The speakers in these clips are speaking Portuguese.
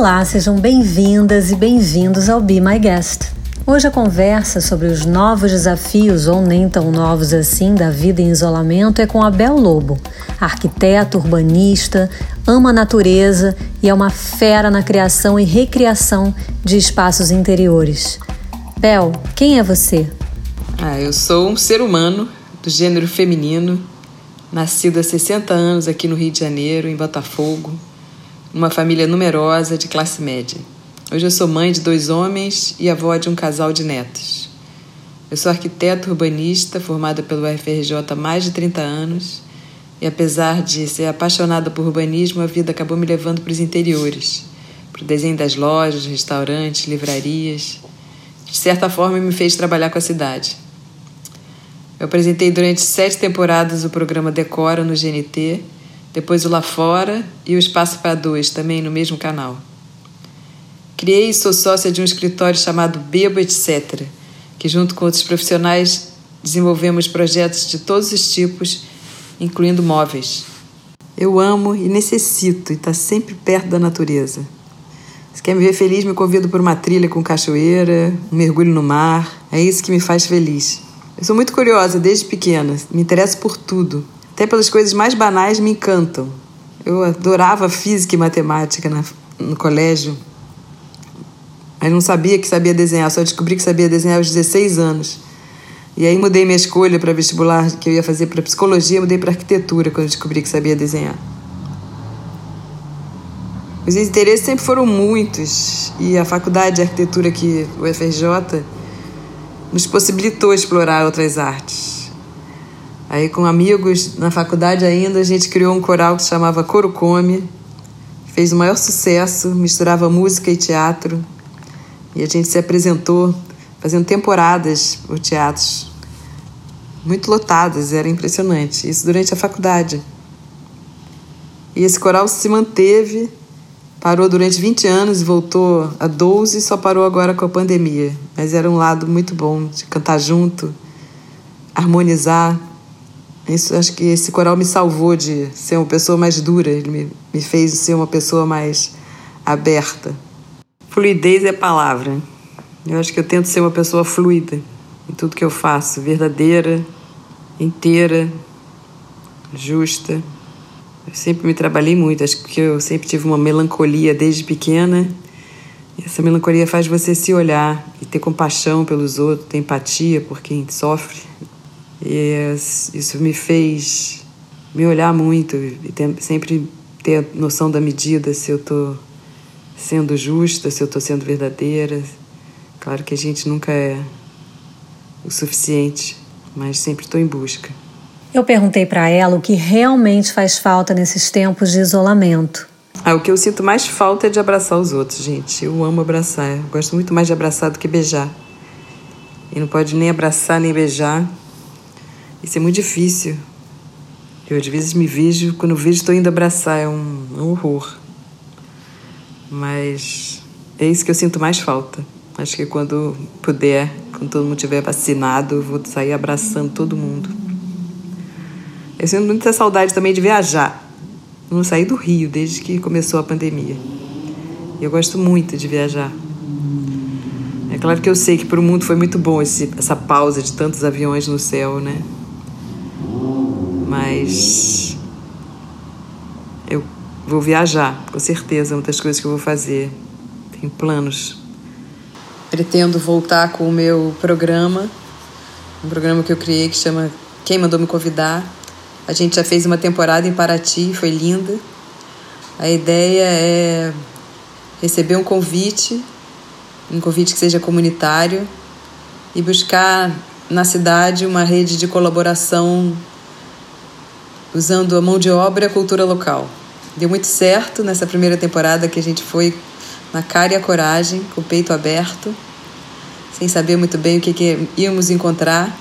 Olá, sejam bem-vindas e bem-vindos ao Be My Guest. Hoje a conversa sobre os novos desafios, ou nem tão novos assim, da vida em isolamento é com a Bel Lobo, arquiteta, urbanista, ama a natureza e é uma fera na criação e recriação de espaços interiores. Bel, quem é você? Ah, eu sou um ser humano do gênero feminino, nascido há 60 anos aqui no Rio de Janeiro, em Botafogo, numa família numerosa de classe média. Hoje eu sou mãe de dois homens e avó de um casal de netos. Eu sou arquiteta urbanista, formada pelo UFRJ há mais de 30 anos, e apesar de ser apaixonada por urbanismo, a vida acabou me levando para os interiores, para o desenho das lojas, restaurantes, livrarias. De certa forma, me fez trabalhar com a cidade. Eu apresentei durante sete temporadas o programa Decora no GNT depois o Lá Fora e o Espaço para Dois, também no mesmo canal. Criei e sou sócia de um escritório chamado Bebo Etc., que, junto com outros profissionais, desenvolvemos projetos de todos os tipos, incluindo móveis. Eu amo e necessito estar sempre perto da natureza. Se quer me ver feliz, me convido por uma trilha com cachoeira, um mergulho no mar. É isso que me faz feliz. Eu sou muito curiosa desde pequena, me interesso por tudo até pelas coisas mais banais me encantam. Eu adorava física e matemática na, no colégio, mas não sabia que sabia desenhar, só descobri que sabia desenhar aos 16 anos. E aí mudei minha escolha para vestibular que eu ia fazer para psicologia, mudei para arquitetura quando descobri que sabia desenhar. Os interesses sempre foram muitos e a faculdade de arquitetura aqui, o FRJ, nos possibilitou explorar outras artes. Aí, com amigos na faculdade ainda, a gente criou um coral que se chamava Coro Come, fez o maior sucesso, misturava música e teatro. E a gente se apresentou fazendo temporadas por teatros muito lotadas, era impressionante. Isso durante a faculdade. E esse coral se manteve, parou durante 20 anos voltou a 12 e só parou agora com a pandemia. Mas era um lado muito bom de cantar junto, harmonizar. Isso, acho que esse coral me salvou de ser uma pessoa mais dura, ele me, me fez ser uma pessoa mais aberta. Fluidez é a palavra. Eu acho que eu tento ser uma pessoa fluida em tudo que eu faço, verdadeira, inteira, justa. Eu sempre me trabalhei muito, acho que eu sempre tive uma melancolia desde pequena. E essa melancolia faz você se olhar e ter compaixão pelos outros, ter empatia por quem sofre. E isso me fez me olhar muito e sempre ter a noção da medida, se eu estou sendo justa, se eu estou sendo verdadeira. Claro que a gente nunca é o suficiente, mas sempre estou em busca. Eu perguntei para ela o que realmente faz falta nesses tempos de isolamento. Ah, o que eu sinto mais falta é de abraçar os outros, gente. Eu amo abraçar. Eu gosto muito mais de abraçar do que beijar. E não pode nem abraçar nem beijar isso é muito difícil. Eu às vezes me vejo, quando vejo, estou indo abraçar, é um, um horror. Mas é isso que eu sinto mais falta. Acho que quando puder, quando todo mundo estiver vacinado, eu vou sair abraçando todo mundo. Eu sinto muita saudade também de viajar. Eu não saí do Rio desde que começou a pandemia. Eu gosto muito de viajar. É claro que eu sei que para o mundo foi muito bom esse, essa pausa de tantos aviões no céu, né? Mas eu vou viajar, com certeza, muitas coisas que eu vou fazer. Tenho planos. Pretendo voltar com o meu programa, um programa que eu criei que chama Quem Mandou Me Convidar. A gente já fez uma temporada em Paraty, foi linda. A ideia é receber um convite, um convite que seja comunitário, e buscar na cidade uma rede de colaboração usando a mão de obra e a cultura local. Deu muito certo nessa primeira temporada que a gente foi na cara e a coragem, com o peito aberto, sem saber muito bem o que, que íamos encontrar.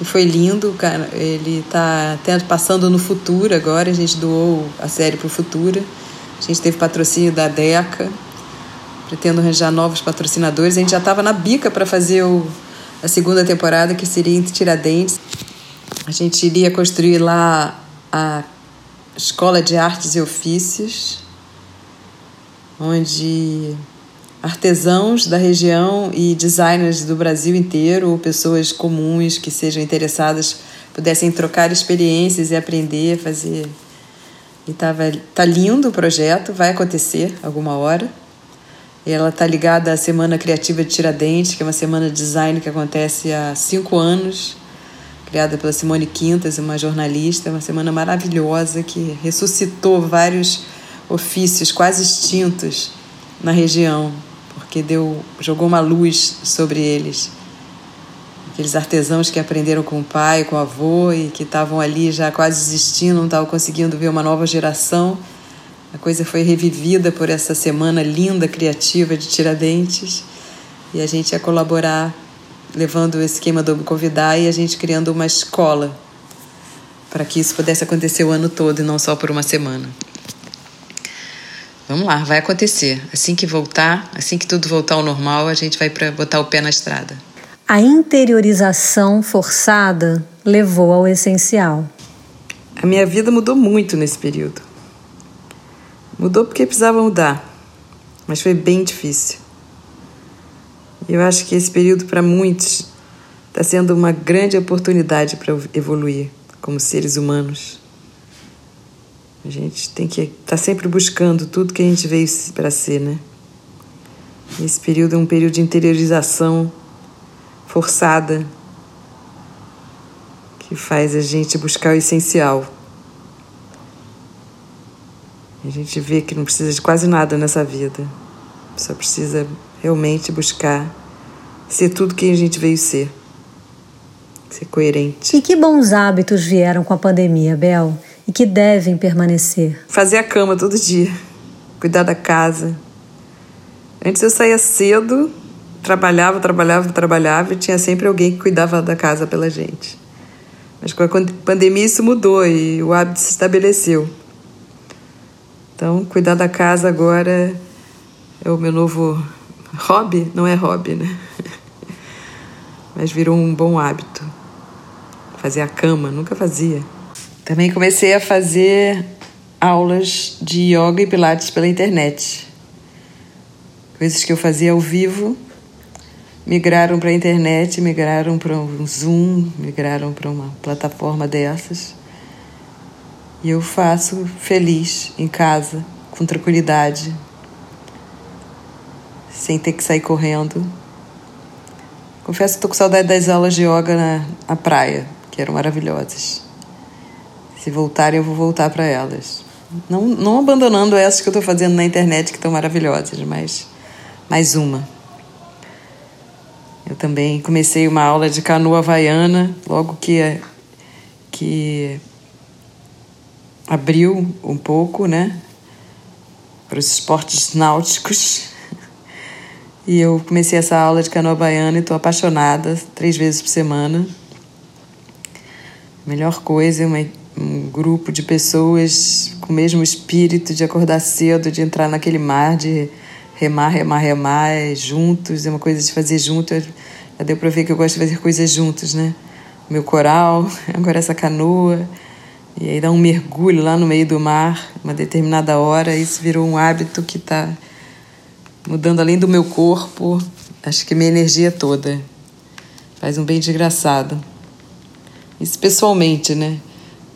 E foi lindo, cara. Ele está passando no Futuro agora. A gente doou a série para o Futura. A gente teve patrocínio da DECA. Pretendo arranjar novos patrocinadores. A gente já estava na bica para fazer o, a segunda temporada, que seria em Tiradentes. A gente iria construir lá a Escola de Artes e Ofícios. onde artesãos da região e designers do Brasil inteiro, ou pessoas comuns que sejam interessadas, pudessem trocar experiências e aprender, fazer. E tava, tá lindo o projeto, vai acontecer alguma hora. E ela tá ligada à Semana Criativa de Tiradentes, que é uma semana de design que acontece há cinco anos, criada pela Simone Quintas, uma jornalista, uma semana maravilhosa que ressuscitou vários ofícios quase extintos na região, porque deu, jogou uma luz sobre eles. Aqueles artesãos que aprenderam com o pai, com o avô e que estavam ali já quase desistindo, não estavam conseguindo ver uma nova geração. A coisa foi revivida por essa semana linda, criativa de Tiradentes. E a gente ia colaborar, levando o esquema do Me Convidar e a gente criando uma escola para que isso pudesse acontecer o ano todo e não só por uma semana. Vamos lá, vai acontecer. Assim que voltar, assim que tudo voltar ao normal, a gente vai para botar o pé na estrada. A interiorização forçada levou ao essencial. A minha vida mudou muito nesse período. Mudou porque precisava mudar, mas foi bem difícil. Eu acho que esse período para muitos está sendo uma grande oportunidade para evoluir como seres humanos. A gente tem que estar tá sempre buscando tudo que a gente veio para ser, né? Esse período é um período de interiorização forçada que faz a gente buscar o essencial. A gente vê que não precisa de quase nada nessa vida. Só precisa realmente buscar ser tudo que a gente veio ser. Ser coerente. E que bons hábitos vieram com a pandemia, Bel? e que devem permanecer. Fazer a cama todo dia, cuidar da casa. Antes eu saía cedo, trabalhava, trabalhava, trabalhava e tinha sempre alguém que cuidava da casa pela gente. Mas com a pandemia isso mudou e o hábito se estabeleceu. Então, cuidar da casa agora é o meu novo hobby, não é hobby, né? Mas virou um bom hábito. Fazer a cama, nunca fazia. Também comecei a fazer aulas de yoga e pilates pela internet. Coisas que eu fazia ao vivo migraram para a internet, migraram para um Zoom, migraram para uma plataforma dessas. E eu faço feliz em casa, com tranquilidade, sem ter que sair correndo. Confesso que estou com saudade das aulas de yoga na, na praia, que eram maravilhosas. Se voltarem, eu vou voltar para elas. Não, não abandonando essas que eu estou fazendo na internet, que estão maravilhosas, mas mais uma. Eu também comecei uma aula de canoa havaiana logo que, que abriu um pouco, né? Para os esportes náuticos. E eu comecei essa aula de canoa baiana e estou apaixonada, três vezes por semana. Melhor coisa, uma um grupo de pessoas com o mesmo espírito de acordar cedo, de entrar naquele mar, de remar, remar, remar juntos, é uma coisa de fazer junto. Já deu para ver que eu gosto de fazer coisas juntos, né? Meu coral, agora essa canoa, e aí dar um mergulho lá no meio do mar, uma determinada hora, isso virou um hábito que está mudando além do meu corpo, acho que minha energia toda. Faz um bem desgraçado. Isso pessoalmente, né?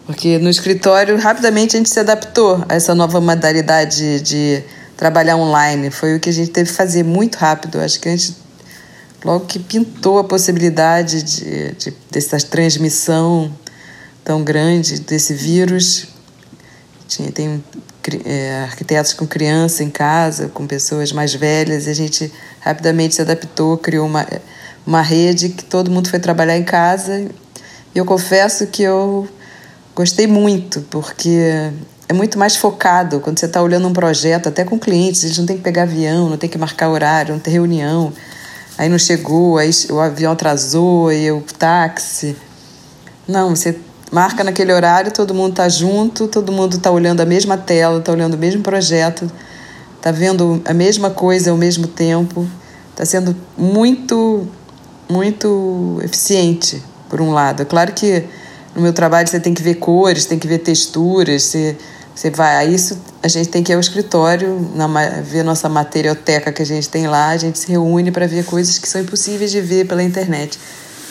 Porque no escritório, rapidamente a gente se adaptou a essa nova modalidade de trabalhar online. Foi o que a gente teve que fazer muito rápido. Acho que a gente, logo que pintou a possibilidade de, de dessa transmissão tão grande desse vírus, tinha, tem arquitetos com criança em casa, com pessoas mais velhas, e a gente rapidamente se adaptou, criou uma, uma rede que todo mundo foi trabalhar em casa. E eu confesso que eu Gostei muito, porque é muito mais focado quando você está olhando um projeto, até com clientes, eles não tem que pegar avião, não tem que marcar horário, não tem reunião. Aí não chegou, aí o avião atrasou, aí o táxi. Não, você marca naquele horário, todo mundo está junto, todo mundo está olhando a mesma tela, está olhando o mesmo projeto, está vendo a mesma coisa ao mesmo tempo. Está sendo muito, muito eficiente, por um lado. É claro que no meu trabalho você tem que ver cores, tem que ver texturas, você, Você vai, a isso a gente tem que ir ao escritório, na, ver nossa materioteca que a gente tem lá, a gente se reúne para ver coisas que são impossíveis de ver pela internet.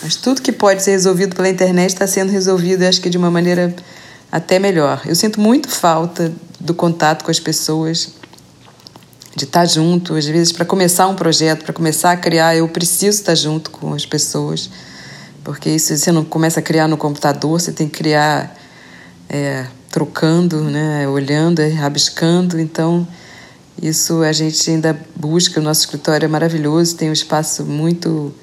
Mas tudo que pode ser resolvido pela internet está sendo resolvido, acho que de uma maneira até melhor. Eu sinto muito falta do contato com as pessoas, de estar junto. Às vezes, para começar um projeto, para começar a criar, eu preciso estar junto com as pessoas, porque isso você não começa a criar no computador, você tem que criar é, trocando, né, olhando, rabiscando. Então, isso a gente ainda busca. O nosso escritório é maravilhoso, tem um espaço muito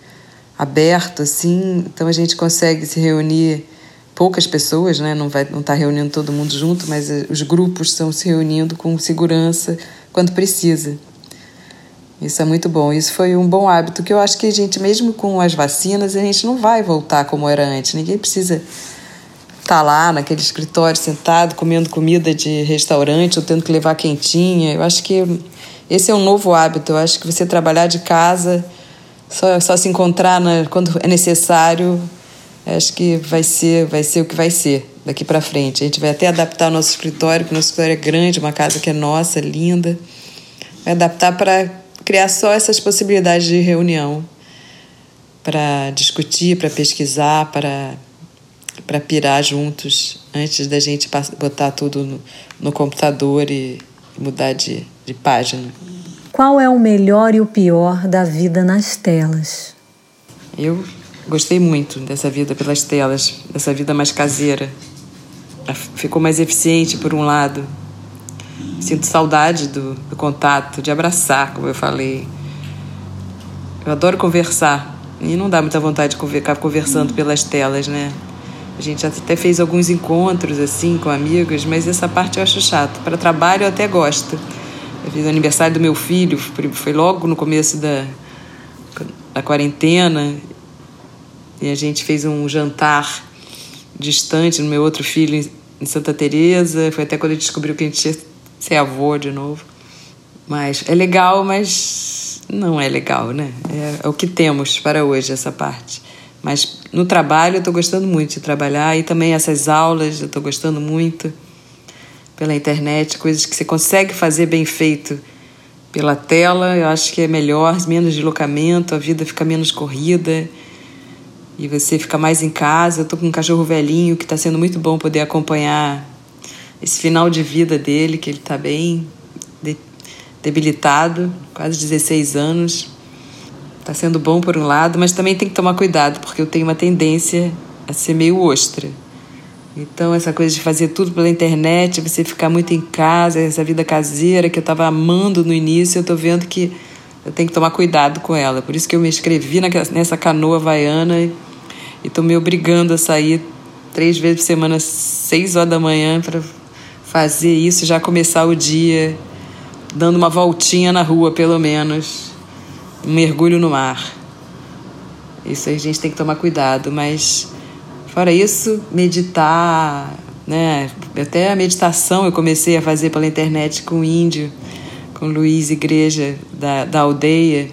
aberto, assim, então a gente consegue se reunir poucas pessoas, né? Não vai não tá reunindo todo mundo junto, mas eh, os grupos estão se reunindo com segurança quando precisa. Isso é muito bom. Isso foi um bom hábito que eu acho que a gente, mesmo com as vacinas, a gente não vai voltar como era antes. Ninguém precisa estar tá lá naquele escritório sentado comendo comida de restaurante ou tendo que levar quentinha. Eu acho que esse é um novo hábito. Eu acho que você trabalhar de casa, só, só se encontrar na, quando é necessário, acho que vai ser, vai ser o que vai ser daqui para frente. A gente vai até adaptar o nosso escritório, porque o nosso escritório é grande, uma casa que é nossa, linda. Vai adaptar para criar só essas possibilidades de reunião, para discutir, para pesquisar, para para pirar juntos antes da gente botar tudo no, no computador e mudar de, de página. Qual é o melhor e o pior da vida nas telas? Eu Gostei muito dessa vida pelas telas, dessa vida mais caseira. Ficou mais eficiente por um lado. Sinto saudade do, do contato, de abraçar, como eu falei. Eu adoro conversar e não dá muita vontade de ficar conversando pelas telas, né? A gente até fez alguns encontros assim com amigos, mas essa parte eu acho chato. Para trabalho eu até gosto. Eu fiz aniversário do meu filho, foi logo no começo da, da quarentena, e a gente fez um jantar distante no meu outro filho em Santa Teresa. Foi até quando gente descobriu que a gente ia ser avô de novo. Mas é legal, mas não é legal, né? É, é o que temos para hoje, essa parte. Mas no trabalho eu estou gostando muito de trabalhar e também essas aulas eu estou gostando muito pela internet, coisas que você consegue fazer bem feito pela tela, eu acho que é melhor, menos deslocamento, a vida fica menos corrida e você fica mais em casa. Eu tô com um cachorro velhinho que está sendo muito bom poder acompanhar esse final de vida dele, que ele está bem debilitado, quase 16 anos. Está sendo bom por um lado, mas também tem que tomar cuidado, porque eu tenho uma tendência a ser meio ostra. Então, essa coisa de fazer tudo pela internet, você ficar muito em casa, essa vida caseira que eu estava amando no início, eu estou vendo que eu tenho que tomar cuidado com ela. Por isso que eu me inscrevi nessa canoa havaiana e estou me obrigando a sair três vezes por semana, seis horas da manhã, para fazer isso já começar o dia dando uma voltinha na rua, pelo menos. Um mergulho no mar. Isso a gente tem que tomar cuidado, mas fora isso, meditar, né? Até a meditação eu comecei a fazer pela internet com o índio com Luiz Igreja da, da aldeia.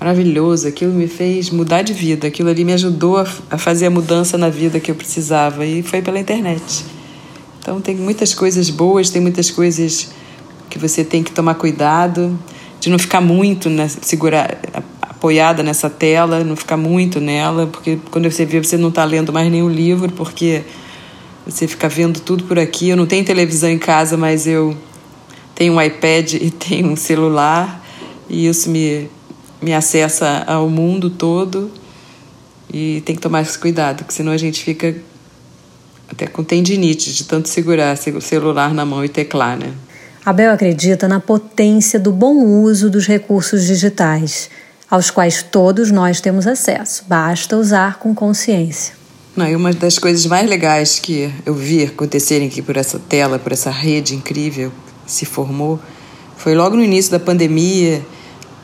Maravilhoso, aquilo me fez mudar de vida, aquilo ali me ajudou a, a fazer a mudança na vida que eu precisava e foi pela internet. Então tem muitas coisas boas, tem muitas coisas que você tem que tomar cuidado de não ficar muito né, segurar apoiada nessa tela, não ficar muito nela, porque quando você vê você não está lendo mais nenhum livro, porque você fica vendo tudo por aqui. Eu não tenho televisão em casa, mas eu tem um iPad e tem um celular, e isso me, me acessa ao mundo todo. E tem que tomar esse cuidado, porque senão a gente fica até com tendinite de tanto segurar o celular na mão e teclar, né? Abel acredita na potência do bom uso dos recursos digitais, aos quais todos nós temos acesso, basta usar com consciência. Não, e uma das coisas mais legais que eu vi acontecerem aqui por essa tela, por essa rede incrível se formou. Foi logo no início da pandemia,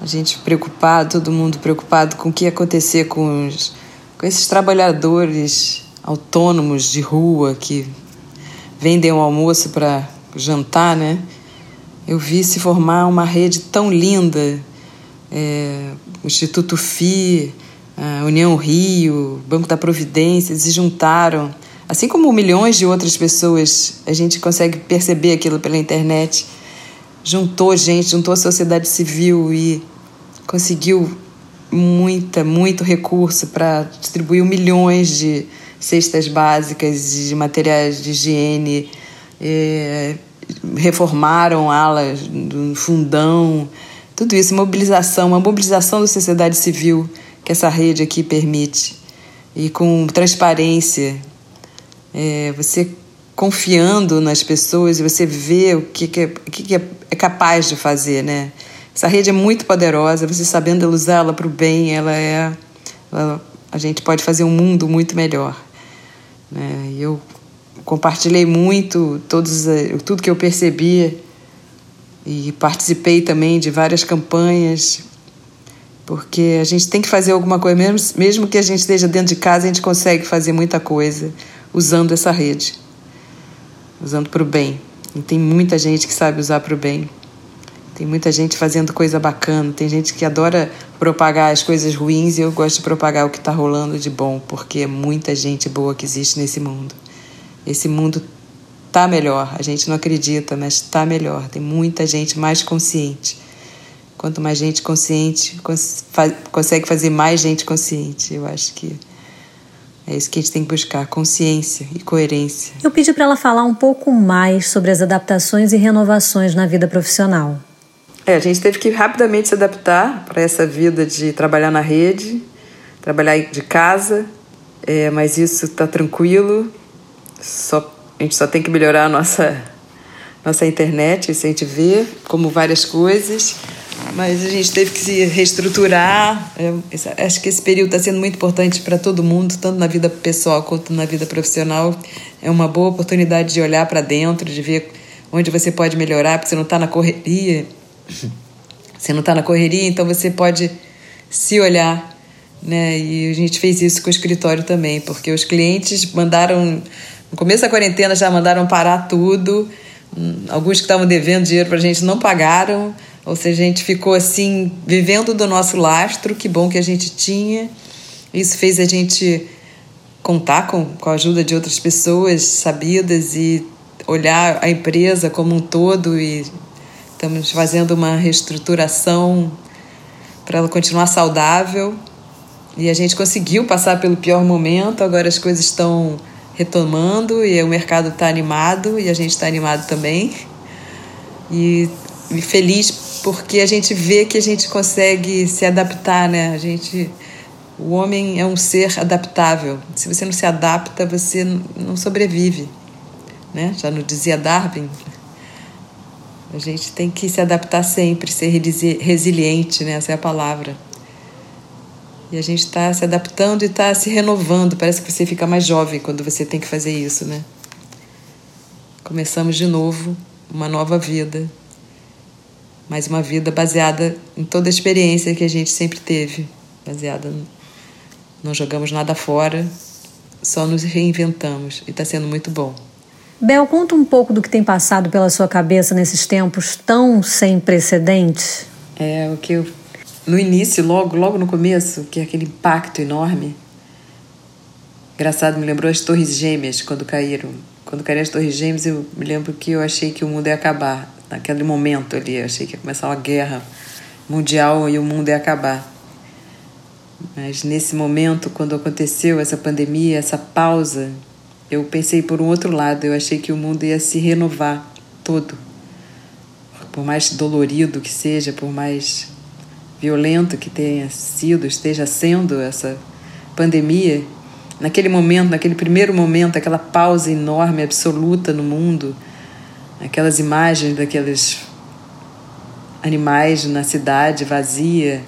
a gente preocupado, todo mundo preocupado com o que ia acontecer com, os, com esses trabalhadores autônomos de rua que vendem o almoço para jantar, né? Eu vi se formar uma rede tão linda, é, o Instituto FI, a União Rio, Banco da Providência, se juntaram. Assim como milhões de outras pessoas, a gente consegue perceber aquilo pela internet. Juntou gente, juntou a sociedade civil e conseguiu muita, muito recurso para distribuir milhões de cestas básicas de materiais de higiene, é, reformaram alas do fundão, tudo isso, mobilização, uma mobilização da sociedade civil que essa rede aqui permite. E com transparência, é, você confiando nas pessoas e você vê o que, que, é, o que, que é, é capaz de fazer, né? Essa rede é muito poderosa, você sabendo usá-la para o bem, ela é. Ela, a gente pode fazer um mundo muito melhor. Né? Eu compartilhei muito todos, tudo que eu percebi e participei também de várias campanhas, porque a gente tem que fazer alguma coisa, mesmo, mesmo que a gente esteja dentro de casa, a gente consegue fazer muita coisa usando essa rede, usando para o bem. E tem muita gente que sabe usar para o bem. Tem muita gente fazendo coisa bacana, tem gente que adora propagar as coisas ruins e eu gosto de propagar o que está rolando de bom, porque é muita gente boa que existe nesse mundo. Esse mundo está melhor, a gente não acredita, mas está melhor. Tem muita gente mais consciente. Quanto mais gente consciente, cons consegue fazer mais gente consciente. Eu acho que é isso que a gente tem que buscar: consciência e coerência. Eu pedi para ela falar um pouco mais sobre as adaptações e renovações na vida profissional. É, a gente teve que rapidamente se adaptar para essa vida de trabalhar na rede, trabalhar de casa, é, mas isso está tranquilo. Só, a gente só tem que melhorar a nossa, nossa internet, isso a gente vê, como várias coisas. Mas a gente teve que se reestruturar. É, acho que esse período está sendo muito importante para todo mundo, tanto na vida pessoal quanto na vida profissional. É uma boa oportunidade de olhar para dentro, de ver onde você pode melhorar, porque você não está na correria você não está na correria, então você pode se olhar. Né? E a gente fez isso com o escritório também, porque os clientes mandaram, no começo da quarentena já mandaram parar tudo. Alguns que estavam devendo dinheiro para a gente não pagaram, ou seja, a gente ficou assim, vivendo do nosso lastro, que bom que a gente tinha. Isso fez a gente contar com, com a ajuda de outras pessoas sabidas e olhar a empresa como um todo e Estamos fazendo uma reestruturação para ela continuar saudável. E a gente conseguiu passar pelo pior momento, agora as coisas estão retomando e o mercado está animado e a gente está animado também. E, e feliz porque a gente vê que a gente consegue se adaptar, né? A gente o homem é um ser adaptável. Se você não se adapta, você não sobrevive, né? Já não dizia Darwin, a gente tem que se adaptar sempre, ser resiliente, né? essa é a palavra. E a gente está se adaptando e está se renovando. Parece que você fica mais jovem quando você tem que fazer isso, né? Começamos de novo uma nova vida, mas uma vida baseada em toda a experiência que a gente sempre teve, baseada no... não jogamos nada fora, só nos reinventamos e está sendo muito bom. Bel, conta um pouco do que tem passado pela sua cabeça nesses tempos tão sem precedentes. É, o que eu. No início, logo, logo no começo, que é aquele impacto enorme. Engraçado, me lembrou as Torres Gêmeas quando caíram. Quando caíram as Torres Gêmeas, eu me lembro que eu achei que o mundo ia acabar. Naquele momento ali, eu achei que ia começar uma guerra mundial e o mundo ia acabar. Mas nesse momento, quando aconteceu essa pandemia, essa pausa eu pensei por um outro lado, eu achei que o mundo ia se renovar todo. Por mais dolorido que seja, por mais violento que tenha sido, esteja sendo essa pandemia, naquele momento, naquele primeiro momento, aquela pausa enorme, absoluta no mundo, aquelas imagens daqueles animais na cidade vazia,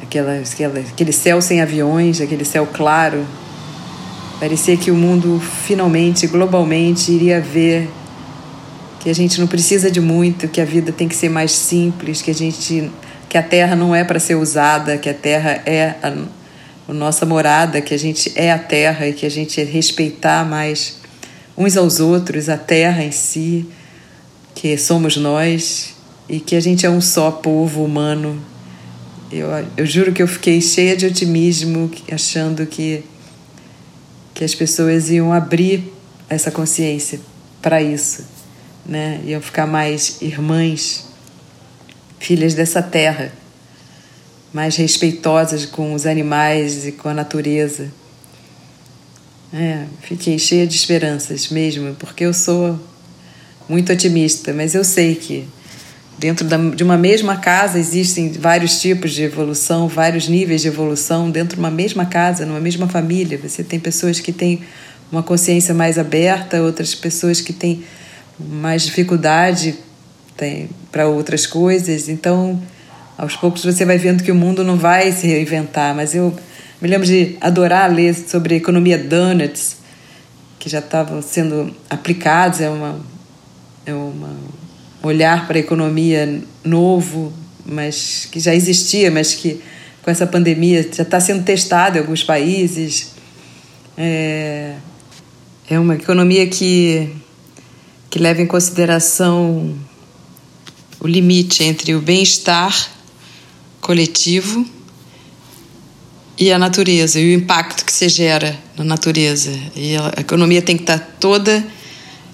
aquela, aquela, aquele céu sem aviões, aquele céu claro, Parecia que o mundo finalmente, globalmente, iria ver que a gente não precisa de muito, que a vida tem que ser mais simples, que a gente que a terra não é para ser usada, que a terra é a, a nossa morada, que a gente é a terra e que a gente respeitar mais uns aos outros, a terra em si, que somos nós e que a gente é um só povo humano. Eu, eu juro que eu fiquei cheia de otimismo, achando que que as pessoas iam abrir essa consciência para isso, né? Iam ficar mais irmãs, filhas dessa terra, mais respeitosas com os animais e com a natureza. É, fiquei cheia de esperanças mesmo, porque eu sou muito otimista, mas eu sei que dentro da, de uma mesma casa existem vários tipos de evolução, vários níveis de evolução dentro de uma mesma casa, numa mesma família. Você tem pessoas que têm uma consciência mais aberta, outras pessoas que têm mais dificuldade para outras coisas. Então, aos poucos você vai vendo que o mundo não vai se reinventar, mas eu me lembro de adorar ler sobre a economia donuts, que já estavam sendo aplicados, é uma é uma olhar para a economia novo, mas que já existia, mas que com essa pandemia já está sendo testado em alguns países. É, é uma economia que, que leva em consideração o limite entre o bem-estar coletivo e a natureza e o impacto que se gera na natureza. E a economia tem que estar toda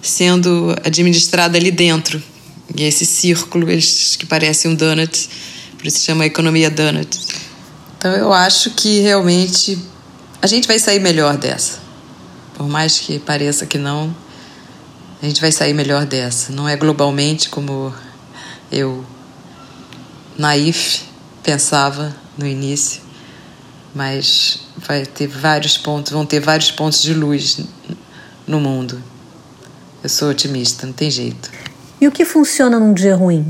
sendo administrada ali dentro. E esse círculo, que parece um donut, por isso se chama economia donut. Então eu acho que realmente a gente vai sair melhor dessa. Por mais que pareça que não, a gente vai sair melhor dessa. Não é globalmente como eu, naif, pensava no início mas vai ter vários pontos, vão ter vários pontos de luz no mundo. Eu sou otimista, não tem jeito. E o que funciona num dia ruim?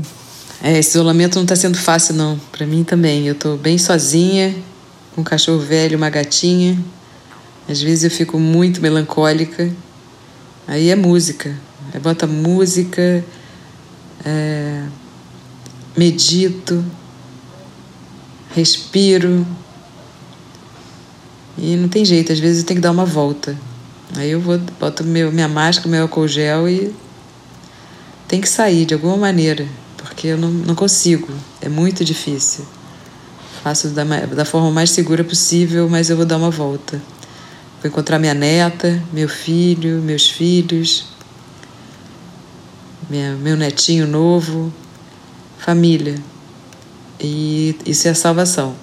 É, esse isolamento não está sendo fácil não, para mim também. Eu estou bem sozinha, com um cachorro velho, uma gatinha. Às vezes eu fico muito melancólica. Aí é música. Aí bota música, é, medito, respiro, e não tem jeito, às vezes eu tenho que dar uma volta. Aí eu vou, boto meu, minha máscara, meu álcool gel e tem que sair de alguma maneira, porque eu não, não consigo, é muito difícil. Faço da, da forma mais segura possível, mas eu vou dar uma volta. Vou encontrar minha neta, meu filho, meus filhos, minha, meu netinho novo, família. E isso é a salvação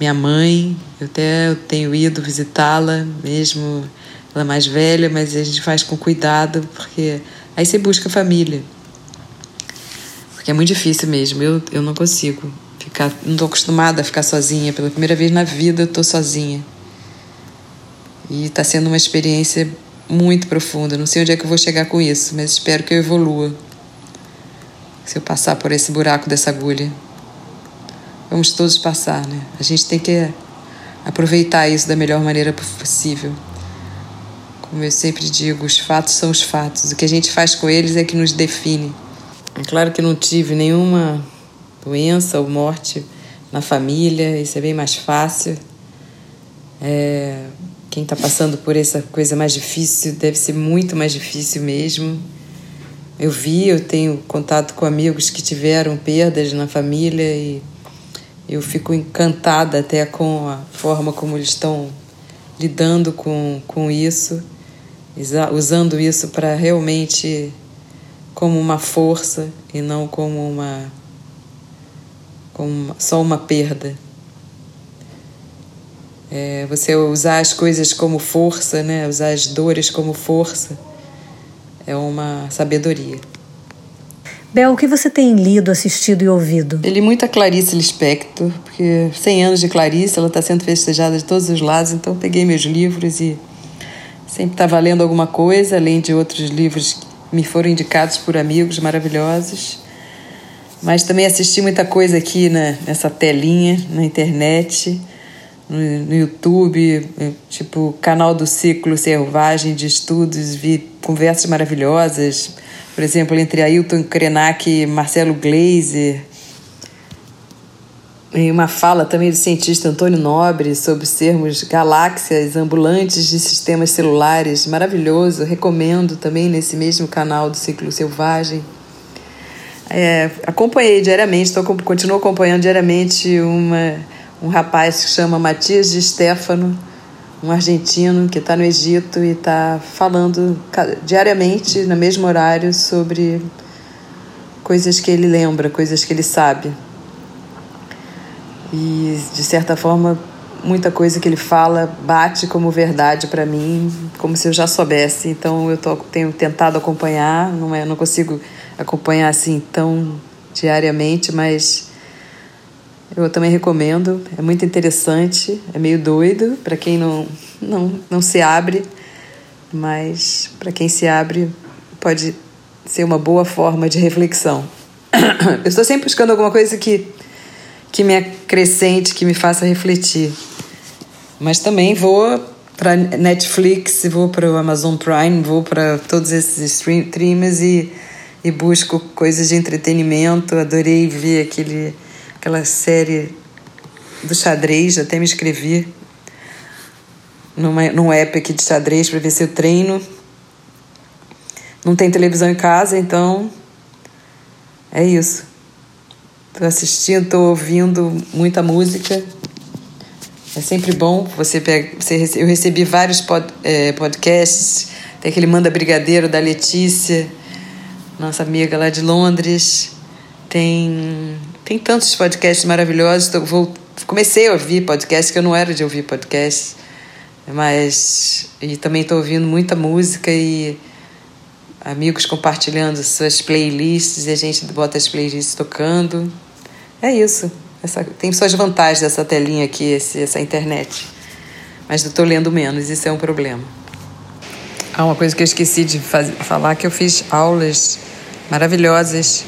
minha mãe, eu até tenho ido visitá-la, mesmo ela é mais velha, mas a gente faz com cuidado, porque aí você busca família. Porque é muito difícil mesmo, eu, eu não consigo ficar, não estou acostumada a ficar sozinha, pela primeira vez na vida eu estou sozinha. E está sendo uma experiência muito profunda, não sei onde é que eu vou chegar com isso, mas espero que eu evolua. Se eu passar por esse buraco dessa agulha vamos todos passar, né? A gente tem que aproveitar isso da melhor maneira possível. Como eu sempre digo, os fatos são os fatos. O que a gente faz com eles é que nos define. É claro que não tive nenhuma doença ou morte na família, isso é bem mais fácil. É, quem está passando por essa coisa mais difícil deve ser muito mais difícil mesmo. Eu vi, eu tenho contato com amigos que tiveram perdas na família e eu fico encantada até com a forma como eles estão lidando com, com isso, usando isso para realmente como uma força e não como uma como só uma perda. É, você usar as coisas como força, né? usar as dores como força, é uma sabedoria. Bel, o que você tem lido, assistido e ouvido? Eu li muito a Clarice Lispector, porque 100 anos de Clarice, ela está sendo festejada de todos os lados, então peguei meus livros e sempre estava tá lendo alguma coisa, além de outros livros que me foram indicados por amigos maravilhosos. Mas também assisti muita coisa aqui na, nessa telinha, na internet, no, YouTube, tipo canal do Ciclo Selvagem de Estudos, vi conversas maravilhosas, por exemplo, entre Ailton Krenak e Marcelo Gleiser. E uma fala também do cientista Antônio Nobre sobre sermos galáxias ambulantes de sistemas celulares. Maravilhoso, recomendo também nesse mesmo canal do Ciclo Selvagem. É, acompanhei diariamente, tô, continuo acompanhando diariamente uma, um rapaz que chama Matias de Stefano, um argentino que está no Egito e está falando diariamente, no mesmo horário, sobre coisas que ele lembra, coisas que ele sabe. E, de certa forma, muita coisa que ele fala bate como verdade para mim, como se eu já soubesse. Então, eu tô, tenho tentado acompanhar, não, é, não consigo acompanhar assim tão diariamente, mas eu também recomendo, é muito interessante, é meio doido para quem não, não, não se abre, mas para quem se abre pode ser uma boa forma de reflexão. Eu estou sempre buscando alguma coisa que, que me acrescente, que me faça refletir. Mas também vou para Netflix, vou para o Amazon Prime, vou para todos esses streams e, e busco coisas de entretenimento. Adorei ver aquele aquela série do xadrez, até me inscrevi numa, num app aqui de xadrez para ver se eu treino. Não tem televisão em casa, então é isso. Estou assistindo, estou ouvindo muita música. É sempre bom. Você pega, você, eu recebi vários pod, é, podcasts. Tem aquele Manda Brigadeiro da Letícia, nossa amiga lá de Londres. Tem tem tantos podcasts maravilhosos. Vou, comecei a ouvir podcasts, que eu não era de ouvir podcasts, mas. E também estou ouvindo muita música e amigos compartilhando suas playlists e a gente bota as playlists tocando. É isso. Essa, tem suas vantagens essa telinha aqui, esse, essa internet. Mas eu estou lendo menos, isso é um problema. Ah, uma coisa que eu esqueci de faz, falar que eu fiz aulas maravilhosas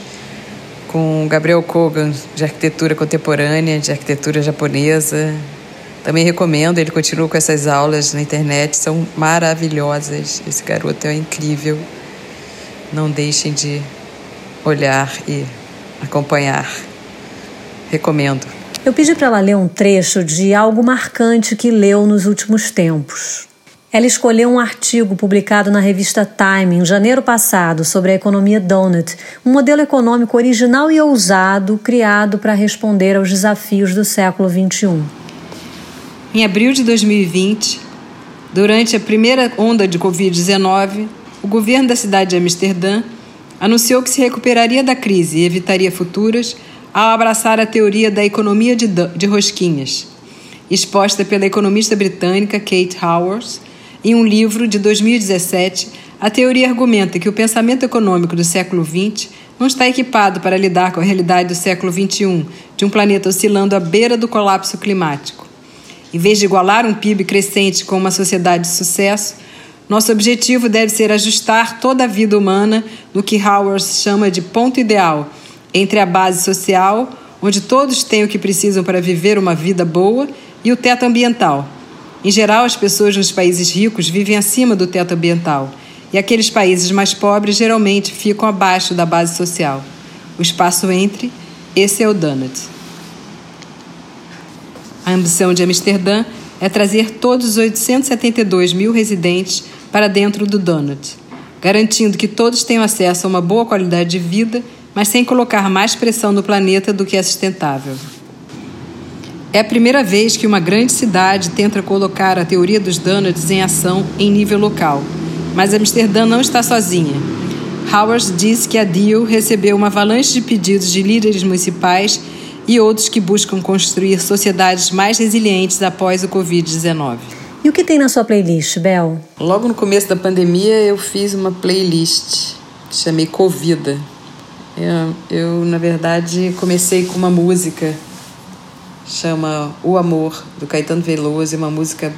com Gabriel Kogan, de arquitetura contemporânea, de arquitetura japonesa. Também recomendo, ele continua com essas aulas na internet, são maravilhosas. Esse garoto é incrível. Não deixem de olhar e acompanhar. Recomendo. Eu pedi para ela ler um trecho de algo marcante que leu nos últimos tempos. Ela escolheu um artigo publicado na revista Time em janeiro passado sobre a economia Donut, um modelo econômico original e ousado criado para responder aos desafios do século XXI. Em abril de 2020, durante a primeira onda de Covid-19, o governo da cidade de Amsterdã anunciou que se recuperaria da crise e evitaria futuras ao abraçar a teoria da economia de, de rosquinhas, exposta pela economista britânica Kate Howard em um livro de 2017, a teoria argumenta que o pensamento econômico do século XX não está equipado para lidar com a realidade do século XXI, de um planeta oscilando à beira do colapso climático. Em vez de igualar um PIB crescente com uma sociedade de sucesso, nosso objetivo deve ser ajustar toda a vida humana no que Howard chama de ponto ideal entre a base social, onde todos têm o que precisam para viver uma vida boa, e o teto ambiental, em geral, as pessoas nos países ricos vivem acima do teto ambiental, e aqueles países mais pobres geralmente ficam abaixo da base social. O espaço entre, esse é o Donut. A ambição de Amsterdã é trazer todos os 872 mil residentes para dentro do Donut, garantindo que todos tenham acesso a uma boa qualidade de vida, mas sem colocar mais pressão no planeta do que é sustentável. É a primeira vez que uma grande cidade tenta colocar a teoria dos donuts em ação em nível local. Mas Amsterdã não está sozinha. Howard disse que a DEAL recebeu uma avalanche de pedidos de líderes municipais e outros que buscam construir sociedades mais resilientes após o Covid-19. E o que tem na sua playlist, Bel? Logo no começo da pandemia, eu fiz uma playlist que chamei Covida. Eu, eu, na verdade, comecei com uma música chama O Amor, do Caetano Veloso, é uma música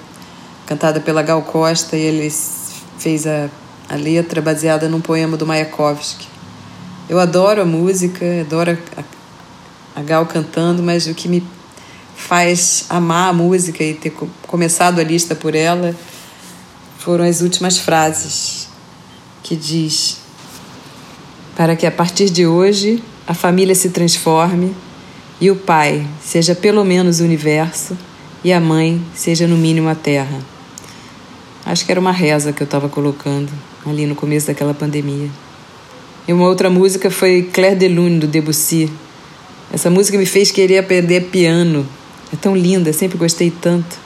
cantada pela Gal Costa e ele fez a, a letra baseada num poema do Mayakovsky. Eu adoro a música, adoro a, a Gal cantando, mas o que me faz amar a música e ter começado a lista por ela foram as últimas frases que diz para que a partir de hoje a família se transforme e o Pai seja pelo menos o universo, e a Mãe seja no mínimo a Terra. Acho que era uma reza que eu estava colocando ali no começo daquela pandemia. E uma outra música foi Claire de Lune, do Debussy. Essa música me fez querer aprender piano. É tão linda, sempre gostei tanto.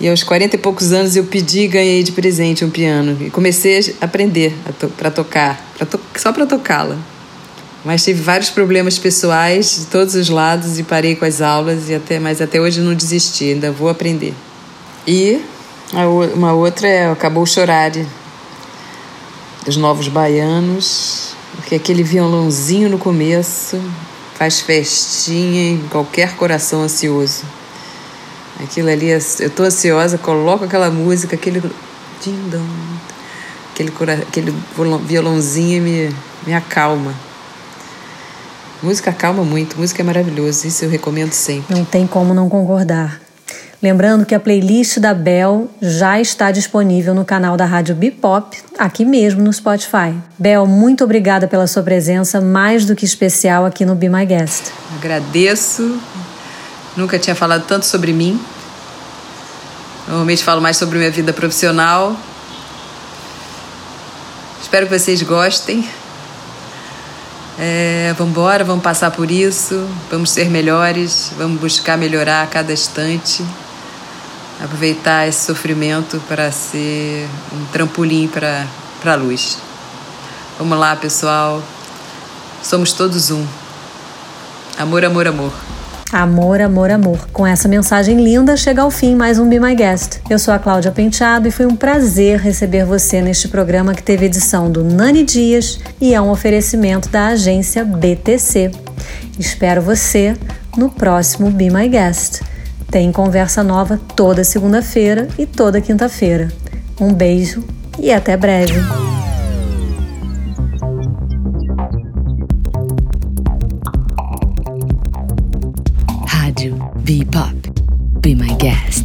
E aos 40 e poucos anos eu pedi e ganhei de presente um piano. E comecei a aprender to para tocar, pra to só para tocá-la. Mas tive vários problemas pessoais de todos os lados e parei com as aulas, e até, mas até hoje não desisti, ainda vou aprender. E uma outra é Acabou Chorar, dos Novos Baianos, porque aquele violãozinho no começo faz festinha em qualquer coração ansioso. Aquilo ali, eu tô ansiosa, coloco aquela música, aquele dindão, aquele, aquele violãozinho me, me acalma. Música acalma muito, música é maravilhoso, isso eu recomendo sempre. Não tem como não concordar. Lembrando que a playlist da Bel já está disponível no canal da Rádio Bipop, aqui mesmo no Spotify. Bel, muito obrigada pela sua presença, mais do que especial aqui no Be My Guest. Agradeço Nunca tinha falado tanto sobre mim. Normalmente falo mais sobre minha vida profissional. Espero que vocês gostem. É, vamos embora, vamos passar por isso, vamos ser melhores, vamos buscar melhorar a cada instante, aproveitar esse sofrimento para ser um trampolim para a luz. Vamos lá, pessoal. Somos todos um. Amor, amor, amor. Amor, amor, amor. Com essa mensagem linda, chega ao fim mais um Be My Guest. Eu sou a Cláudia Penteado e foi um prazer receber você neste programa que teve edição do Nani Dias e é um oferecimento da agência BTC. Espero você no próximo Be My Guest. Tem conversa nova toda segunda-feira e toda quinta-feira. Um beijo e até breve. V Pop. Be my guest.